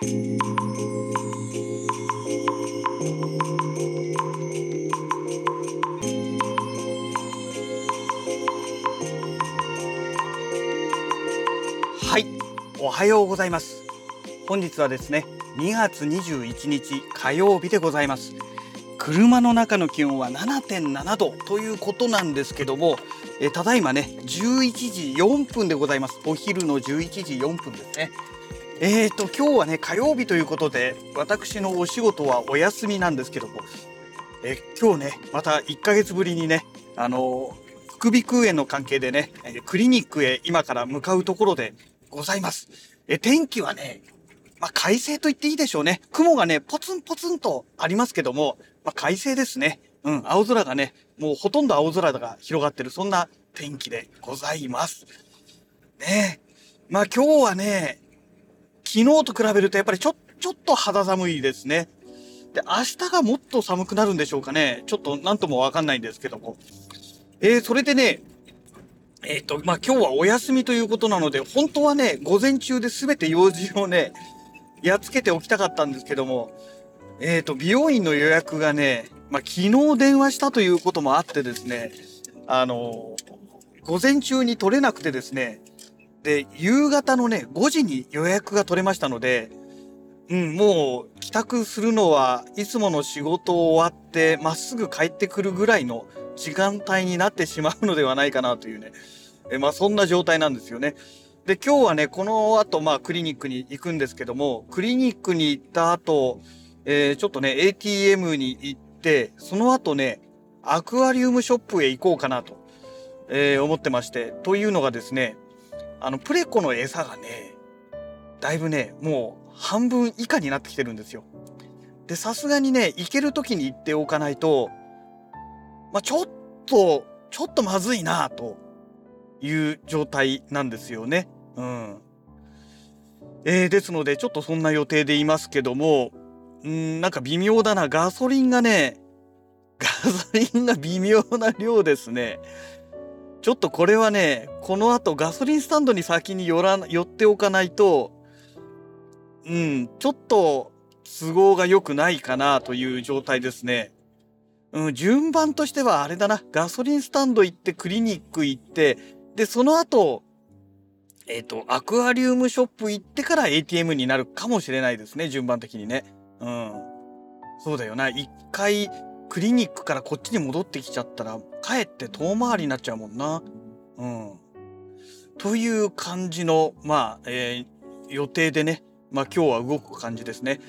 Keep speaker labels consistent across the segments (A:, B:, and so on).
A: はいおはようございます。本日はですね2月21日火曜日でございます。車の中の気温は7.7度ということなんですけどもえただいまね11時4分でございます。お昼の11時4分ですね。えーと今日はね火曜日ということで私のお仕事はお休みなんですけどもえ今日ねまた1ヶ月ぶりにねあの副鼻腔炎の関係でねクリニックへ今から向かうところでございますえ天気はねまあ、快晴と言っていいでしょうね。雲がね、ポツンポツンとありますけども、まあ、快晴ですね。うん、青空がね、もうほとんど青空が広がってる、そんな天気でございます。ねえまあ今日はね、昨日と比べるとやっぱりちょ、ちょっと肌寒いですね。で、明日がもっと寒くなるんでしょうかね。ちょっと何ともわかんないんですけども。えー、それでね、えっ、ー、と、まあ、今日はお休みということなので、本当はね、午前中で全て用事をね、やっつけておきたかったんですけども、えっ、ー、と、美容院の予約がね、まあ、昨日電話したということもあってですね、あの、午前中に取れなくてですね、で、夕方のね、5時に予約が取れましたので、うん、もう帰宅するのはいつもの仕事終わってまっすぐ帰ってくるぐらいの時間帯になってしまうのではないかなというね、えまあそんな状態なんですよね。で、今日はね、この後、まあ、クリニックに行くんですけども、クリニックに行った後、えー、ちょっとね、ATM に行って、その後ね、アクアリウムショップへ行こうかなと、えー、思ってまして、というのがですね、あの、プレコの餌がね、だいぶね、もう半分以下になってきてるんですよ。で、さすがにね、行ける時に行っておかないと、まあ、ちょっと、ちょっとまずいなという状態なんですよね。うん。えー、ですので、ちょっとそんな予定でいますけども、うん、なんか微妙だな。ガソリンがね、ガソリンが微妙な量ですね。ちょっとこれはね、この後ガソリンスタンドに先に寄ら、寄っておかないと、うん、ちょっと都合が良くないかなという状態ですね。うん、順番としてはあれだな。ガソリンスタンド行ってクリニック行って、で、その後、えっ、ー、と、アクアリウムショップ行ってから ATM になるかもしれないですね、順番的にね。うん。そうだよな。一回、クリニックからこっちに戻ってきちゃったら、かえって遠回りになっちゃうもんな。うん。という感じの、まあ、えー、予定でね、まあ今日は動く感じですね。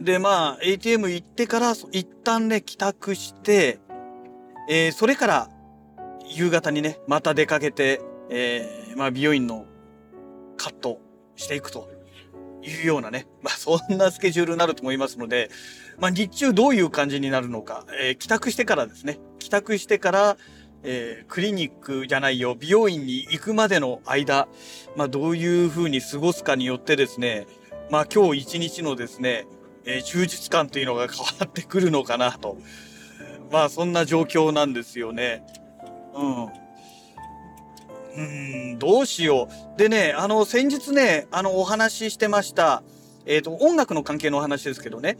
A: で、まあ、ATM 行ってから、一旦ね、帰宅して、えー、それから、夕方にね、また出かけて、えー、まあ美容院のカットしていくというようなね、まあそんなスケジュールになると思いますので、まあ日中どういう感じになるのか、えー、帰宅してからですね、帰宅してから、えー、クリニックじゃないよ、美容院に行くまでの間、まあどういう風に過ごすかによってですね、まあ今日一日のですね、えー、充実感というのが変わってくるのかなと。まあそんな状況なんですよね。うん。うん、どうしよう。でね、あの、先日ね、あの、お話ししてました、えっ、ー、と、音楽の関係のお話ですけどね、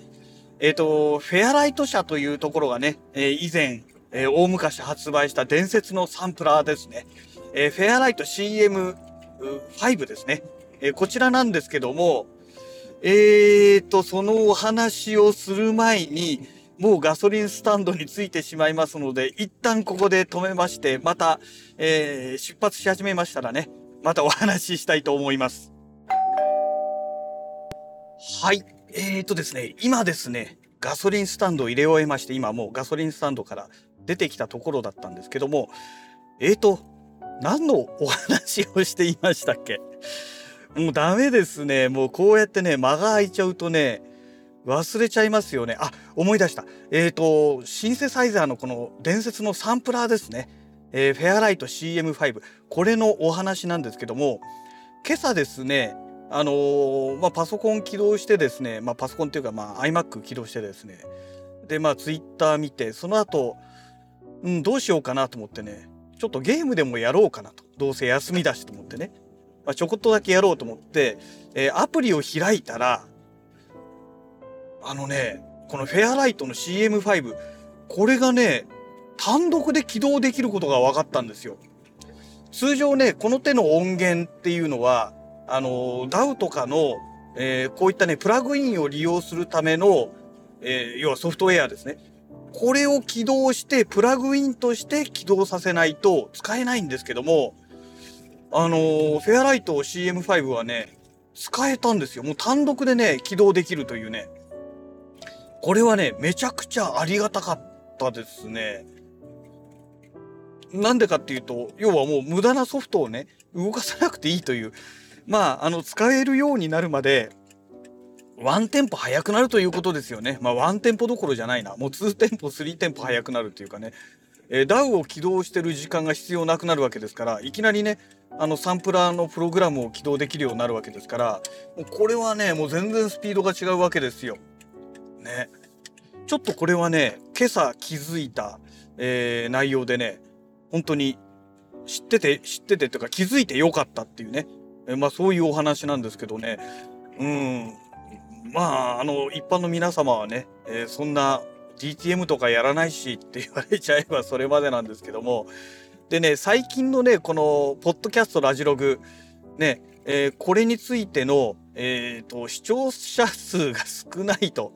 A: えっ、ー、と、フェアライト社というところがね、えー、以前、え大昔発売した伝説のサンプラーですね。えフェアライト CM5 ですね。えこちらなんですけども、えーと、そのお話をする前に、もうガソリンスタンドについてしまいますので、一旦ここで止めまして、また、えー、出発し始めましたらね、またお話ししたいと思います。はい。えーとですね、今ですね、ガソリンスタンドを入れ終えまして、今もうガソリンスタンドから出てきたところだったんですけども、えーと、何のお話をしていましたっけ？もうダメですね。もうこうやってね、間が空いちゃうとね、忘れちゃいますよね。あ、思い出した。えっ、ー、と、シンセサイザーのこの伝説のサンプラーですね。えー、フェアライト CM5。これのお話なんですけども、今朝ですね、あのー、まあ、パソコン起動してですね、まあ、パソコンっていうか、まあ、iMac 起動してですね、で、まあ、Twitter 見て、その後、うん、どうしようかなと思ってね、ちょっとゲームでもやろうかなと。どうせ休みだしと思ってね。まあ、ちょこっとだけやろうと思って、えー、アプリを開いたら、あのね、このフェアライトの CM5、これがね、単独で起動できることが分かったんですよ。通常ね、この手の音源っていうのは、あの、DAW とかの、えー、こういったね、プラグインを利用するための、えー、要はソフトウェアですね。これを起動して、プラグインとして起動させないと使えないんですけども、あのー、フェアライト CM5 はね、使えたんですよ。もう単独でね、起動できるというね。これはね、めちゃくちゃありがたかったですね。なんでかっていうと、要はもう無駄なソフトをね、動かさなくていいという、まあ、あの、使えるようになるまで、ワンテンポ速くなるということですよね。まあ、ワンテンポどころじゃないな。もう2テンポ、3テンポ速くなるっていうかね。えー、DAW を起動してる時間が必要なくなるわけですから、いきなりね、あの、サンプラーのプログラムを起動できるようになるわけですから、もうこれはね、もう全然スピードが違うわけですよ。ね。ちょっとこれはね、今朝気づいた、えー、内容でね、本当に知ってて、知っててというか気づいてよかったっていうね。えまあそういうお話なんですけどね。うん。まあ、あの、一般の皆様はね、えー、そんな DTM とかやらないしって言われちゃえばそれまでなんですけども。でね、最近のね、この、ポッドキャストラジログ、ね、えー、これについての、えっ、ー、と、視聴者数が少ないと。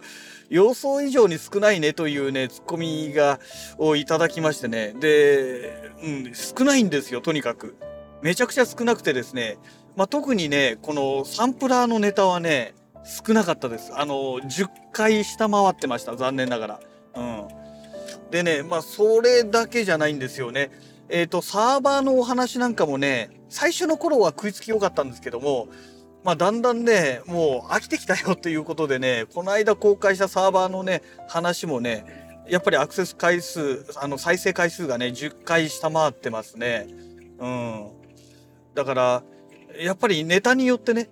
A: 予想以上に少ないねというね、ツッコミが、をいただきましてね。で、うん、少ないんですよ、とにかく。めちゃくちゃ少なくてですね。まあ、特にね、このサンプラーのネタはね、少なかったです。あの、10回下回ってました。残念ながら。うん。でね、まあ、それだけじゃないんですよね。えっ、ー、と、サーバーのお話なんかもね、最初の頃は食いつき良かったんですけども、まあ、だんだんね、もう飽きてきたよということでね、この間公開したサーバーのね、話もね、やっぱりアクセス回数、あの、再生回数がね、10回下回ってますね。うん。だから、やっぱりネタによってね、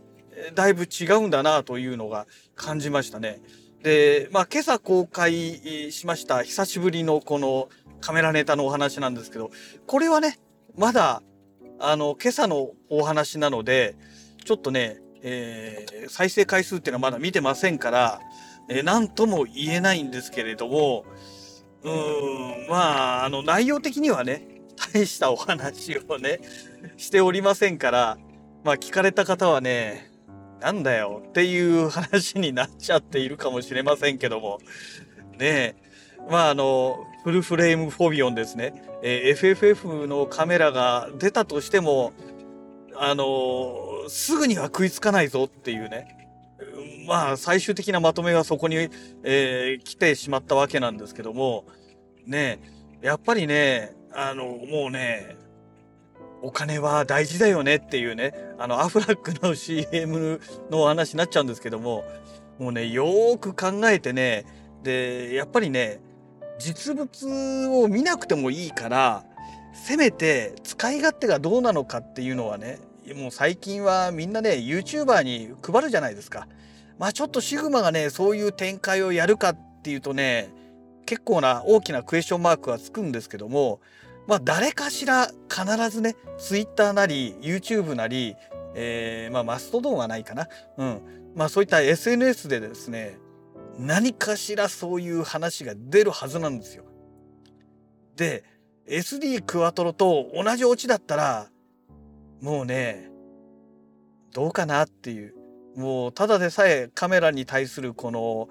A: だいぶ違うんだなというのが感じましたね。で、まあ、今朝公開しました久しぶりのこのカメラネタのお話なんですけど、これはね、まだ、あの、今朝のお話なので、ちょっとね、えー、再生回数っていうのはまだ見てませんから、えー、なんとも言えないんですけれども、うーん、まあ、あの、内容的にはね、大したお話をね、しておりませんから、まあ、聞かれた方はね、なんだよっていう話になっちゃっているかもしれませんけども、ねえ、まあ、あの、フルフレームフォビオンですね、えー、FFF のカメラが出たとしても、あのすぐには食いつかないぞっていうね。まあ、最終的なまとめがそこに、えー、来てしまったわけなんですけども、ね、やっぱりね、あの、もうね、お金は大事だよねっていうね、あの、アフラックの CM のお話になっちゃうんですけども、もうね、よーく考えてね、で、やっぱりね、実物を見なくてもいいから、せめて使い勝手がどうなのかっていうのはね、もう最近はみんなね、YouTuber に配るじゃないですか。まあちょっとシグマがね、そういう展開をやるかっていうとね、結構な大きなクエスチョンマークはつくんですけども、まあ誰かしら必ずね、Twitter なり YouTube なり、えー、まあマストドンはないかな。うん。まあそういった SNS でですね、何かしらそういう話が出るはずなんですよ。で、SD クワトロと同じオチだったら、もうね、どうかなっていう。もうただでさえカメラに対するこの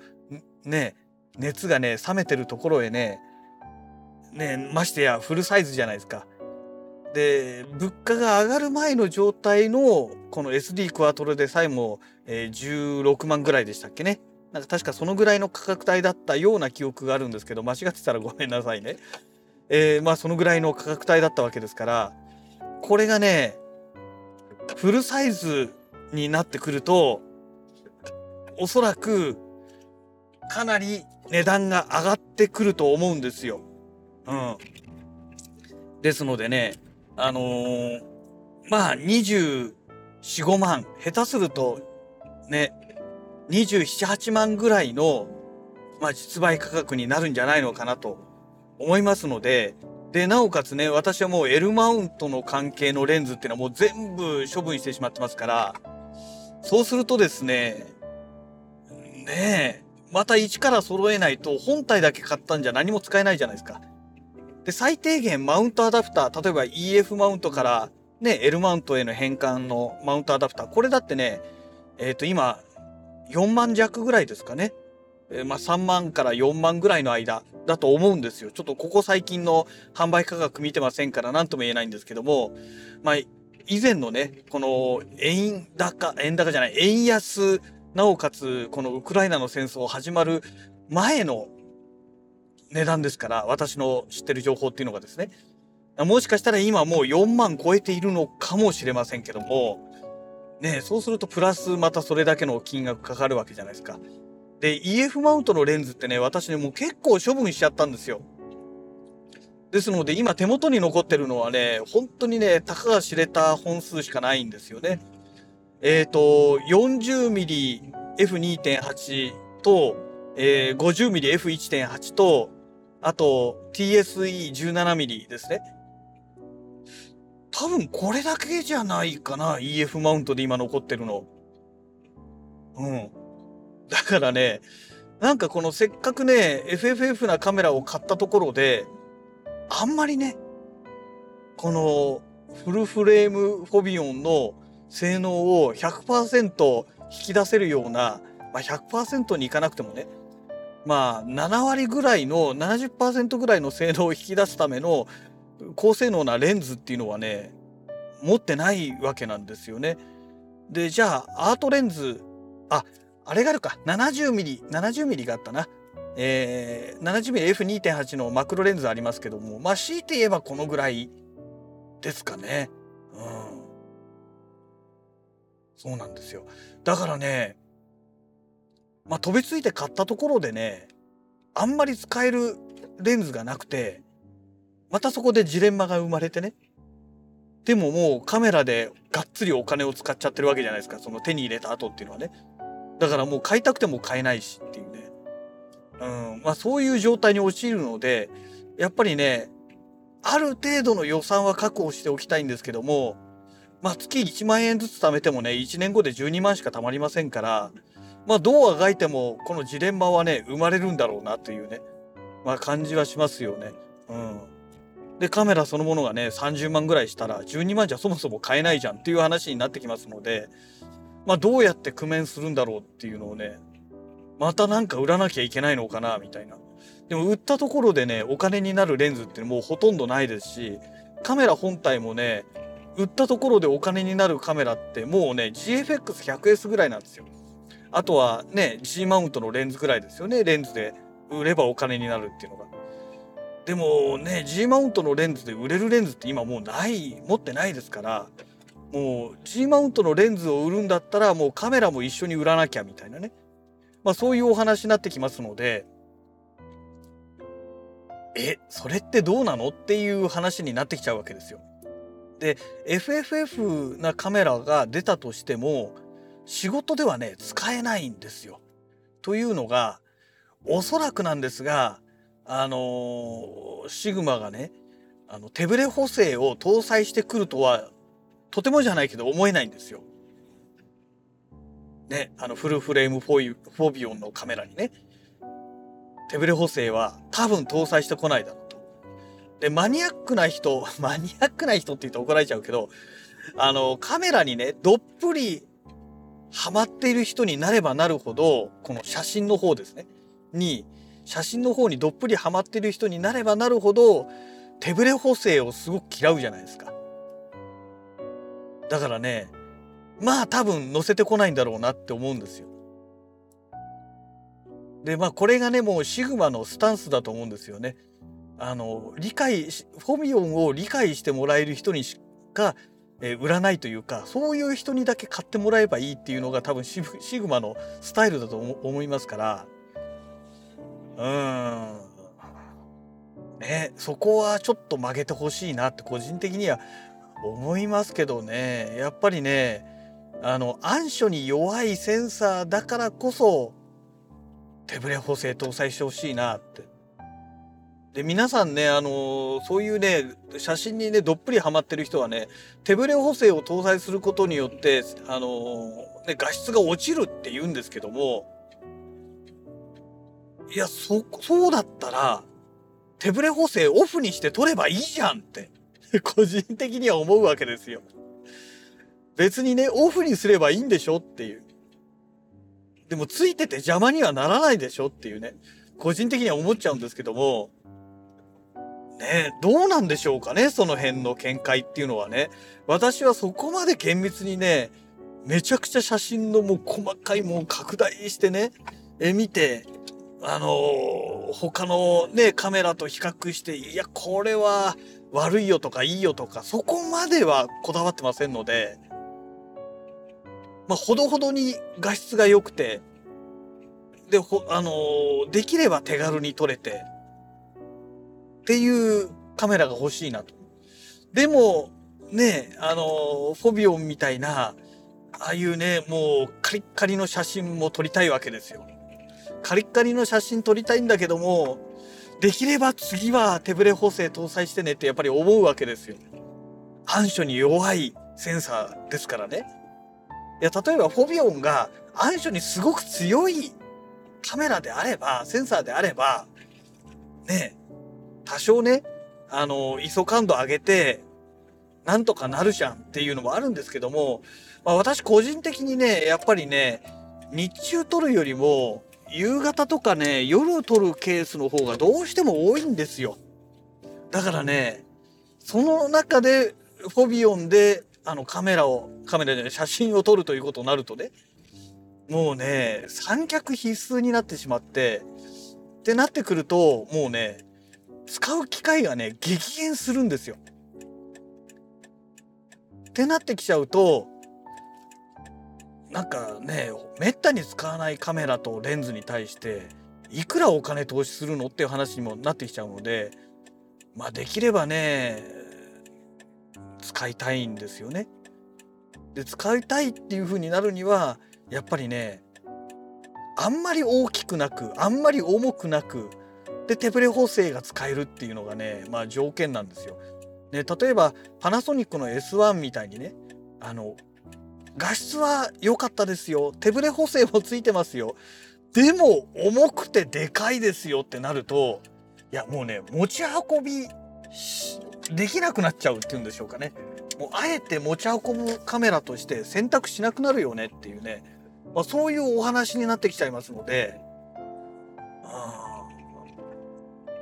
A: ね熱がね冷めてるところへねねましてやフルサイズじゃないですか。で物価が上がる前の状態のこの SD クワトロでさえも、えー、16万ぐらいでしたっけね。なんか確かそのぐらいの価格帯だったような記憶があるんですけど間違ってたらごめんなさいね。えー、まあそのぐらいの価格帯だったわけですからこれがねフルサイズになってくると、おそらくかなり値段が上がってくると思うんですよ。うん。ですのでね、あのー、まあ24、5万、下手するとね、27、8万ぐらいの、まあ、実売価格になるんじゃないのかなと思いますので、で、なおかつね、私はもう L マウントの関係のレンズっていうのはもう全部処分してしまってますから、そうするとですね、ねえ、また一から揃えないと本体だけ買ったんじゃ何も使えないじゃないですか。で、最低限マウントアダプター、例えば EF マウントからね、L マウントへの変換のマウントアダプター、これだってね、えっ、ー、と今、4万弱ぐらいですかね。えー、まあ3万から4万ぐらいの間だと思うんですよ。ちょっとここ最近の販売価格見てませんから何とも言えないんですけども、まあ以前のね、この円高、円高じゃない、円安、なおかつこのウクライナの戦争始まる前の値段ですから、私の知ってる情報っていうのがですね、もしかしたら今もう4万超えているのかもしれませんけども、ねそうするとプラスまたそれだけの金額かかるわけじゃないですか。で、EF マウントのレンズってね、私ね、もう結構処分しちゃったんですよ。ですので、今手元に残ってるのはね、本当にね、たかが知れた本数しかないんですよね。えっ、ー、と、40mm F2.8 と、えー、50mm F1.8 と、あと TSE17mm ですね。多分これだけじゃないかな。EF マウントで今残ってるの。うん。だからね、なんかこのせっかくね、FFF なカメラを買ったところで、あんまりね、このフルフレームフォビオンの性能を100%引き出せるような、まあ、100%にいかなくてもね、まあ7割ぐらいの70%ぐらいの性能を引き出すための高性能なレンズっていうのはね、持ってないわけなんですよね。で、じゃあアートレンズ、あ、あれがあるか、70mm、70mm があったな。えー、70mmF2.8 のマクロレンズありますけども、まあ強いて言えばこのぐらいですかね。うん。そうなんですよ。だからね、まあ飛びついて買ったところでね、あんまり使えるレンズがなくて、またそこでジレンマが生まれてね。でももうカメラでがっつりお金を使っちゃってるわけじゃないですか。その手に入れた後っていうのはね。だからもう買いたくても買えないしっていうね。うん。まあそういう状態に陥るので、やっぱりね、ある程度の予算は確保しておきたいんですけども、まあ月1万円ずつ貯めてもね、1年後で12万しか貯まりませんから、まあどうあがいてもこのジレンマはね、生まれるんだろうなというね、まあ感じはしますよね。うん。で、カメラそのものがね、30万ぐらいしたら、12万じゃそもそも買えないじゃんっていう話になってきますので、まあ、どうやって工面するんだろうっていうのをね、またなんか売らなきゃいけないのかな、みたいな。でも売ったところでね、お金になるレンズってもうほとんどないですし、カメラ本体もね、売ったところでお金になるカメラってもうね、GFX100S ぐらいなんですよ。あとはね、G マウントのレンズぐらいですよね、レンズで売ればお金になるっていうのが。でもね G マウントのレンズで売れるレンズって今もうない持ってないですからもう G マウントのレンズを売るんだったらもうカメラも一緒に売らなきゃみたいなねまあそういうお話になってきますのでえそれってどうなのっていう話になってきちゃうわけですよ。で FFF なカメラが出たとしても仕事ではね使えないんですよ。というのがおそらくなんですがあのシグマがねあの手ブレ補正を搭載してくるとはとてもじゃないけど思えないんですよ。ね、あのフルフレームフォイフォビオンのカメラにね手ブレ補正は多分搭載してこないだろうと。でマニアックな人 マニアックな人って言うと怒られちゃうけどあのカメラにねどっぷりハマっている人になればなるほどこの写真の方ですねに写真の方にどっぷりハマってる人になればなるほど手ブレ補正をすごく嫌うじゃないですか。だからねまあ多分載せてこないんだろうなって思うんですよ。でまあこれがねもうシグマのスタンスだと思うんですよね。あの理解フォミオンを理解してもらえる人にしか、えー、売らないというかそういう人にだけ買ってもらえばいいっていうのが多分シグマのスタイルだと思いますから。うん。ね、そこはちょっと曲げてほしいなって個人的には思いますけどね。やっぱりね、あの、暗所に弱いセンサーだからこそ、手ブレ補正搭載してほしいなって。で、皆さんね、あのそういうね、写真にね、どっぷりハマってる人はね、手ブレ補正を搭載することによって、あのね、画質が落ちるって言うんですけども、いや、そ、そうだったら、手ブレ補正オフにして取ればいいじゃんって、個人的には思うわけですよ。別にね、オフにすればいいんでしょっていう。でも、ついてて邪魔にはならないでしょっていうね、個人的には思っちゃうんですけども、ねどうなんでしょうかね、その辺の見解っていうのはね。私はそこまで厳密にね、めちゃくちゃ写真のもう細かいもう拡大してね、え、見て、あのー他のね、カメラと比較して、いや、これは悪いよとかいいよとか、そこまではこだわってませんので、まあ、ほどほどに画質が良くて、で、ほ、あのーできれば手軽に撮れて、っていうカメラが欲しいなと。でも、ね、あのーフォビオンみたいな、ああいうね、もうカリッカリの写真も撮りたいわけですよ。カリッカリの写真撮りたいんだけども、できれば次は手ブレ補正搭載してねってやっぱり思うわけですよ。暗所に弱いセンサーですからね。いや、例えばフォビオンが暗所にすごく強いカメラであれば、センサーであれば、ね、多少ね、あの、ISO 感度上げて、なんとかなるじゃんっていうのもあるんですけども、まあ私個人的にね、やっぱりね、日中撮るよりも、夕方とかね、夜撮るケースの方がどうしても多いんですよ。だからね、その中でフォビオンであのカメラを、カメラで写真を撮るということになるとね、もうね、三脚必須になってしまって、ってなってくると、もうね、使う機会がね、激減するんですよ。ってなってきちゃうと、なんかね、めったに使わないカメラとレンズに対して、いくらお金投資するのっていう話にもなってきちゃうので、まあできればね、使いたいんですよね。で、使いたいっていう風になるには、やっぱりね、あんまり大きくなく、あんまり重くなく、で、手ブレ補正が使えるっていうのがね、まあ条件なんですよ。ね、例えばパナソニックの S1 みたいにね、あの、画質は良かったですよ。手ブレ補正もついてますよ。でも、重くてでかいですよってなると、いや、もうね、持ち運びできなくなっちゃうっていうんでしょうかね。もう、あえて持ち運ぶカメラとして選択しなくなるよねっていうね。まあ、そういうお話になってきちゃいますので、あ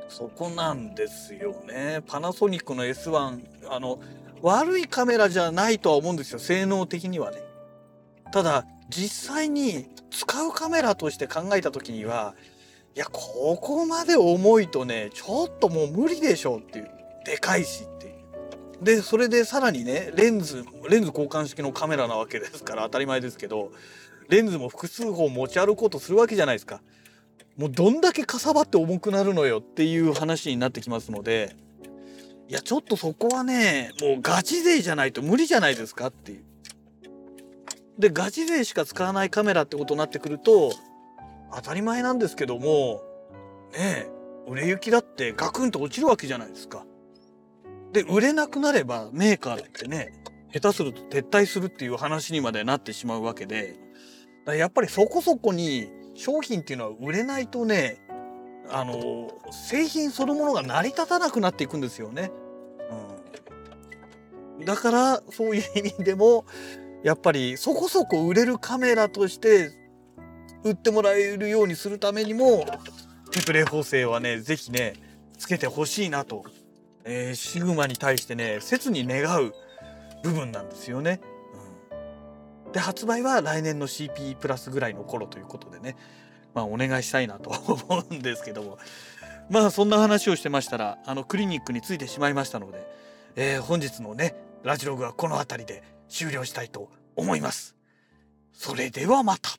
A: そこなんですよね。パナソニックの S1、あの、悪いカメラじゃないとは思うんですよ。性能的にはね。ただ、実際に使うカメラとして考えた時には、いや、ここまで重いとね、ちょっともう無理でしょうっていう。でかいしっていう。で、それでさらにね、レンズ、レンズ交換式のカメラなわけですから当たり前ですけど、レンズも複数本持ち歩こうとするわけじゃないですか。もうどんだけかさばって重くなるのよっていう話になってきますので、いや、ちょっとそこはね、もうガチ勢じゃないと無理じゃないですかっていう。で、ガチ勢しか使わないカメラってことになってくると、当たり前なんですけども、ねえ、売れ行きだってガクンと落ちるわけじゃないですか。で、売れなくなればメーカーだってね、下手すると撤退するっていう話にまでなってしまうわけで、やっぱりそこそこに商品っていうのは売れないとね、あの、製品そのものが成り立たなくなっていくんですよね。うん。だから、そういう意味でも、やっぱりそこそこ売れるカメラとして売ってもらえるようにするためにも、テプレ補正はね、ぜひね、つけてほしいなと、えーシグマに対してね、切に願う部分なんですよね。うん、で、発売は来年の CP プラスぐらいの頃ということでね、まあお願いしたいなと 思うんですけども、まあそんな話をしてましたら、あのクリニックについてしまいましたので、えー本日のね、ラジログはこの辺りで終了したいと思います。それではまた。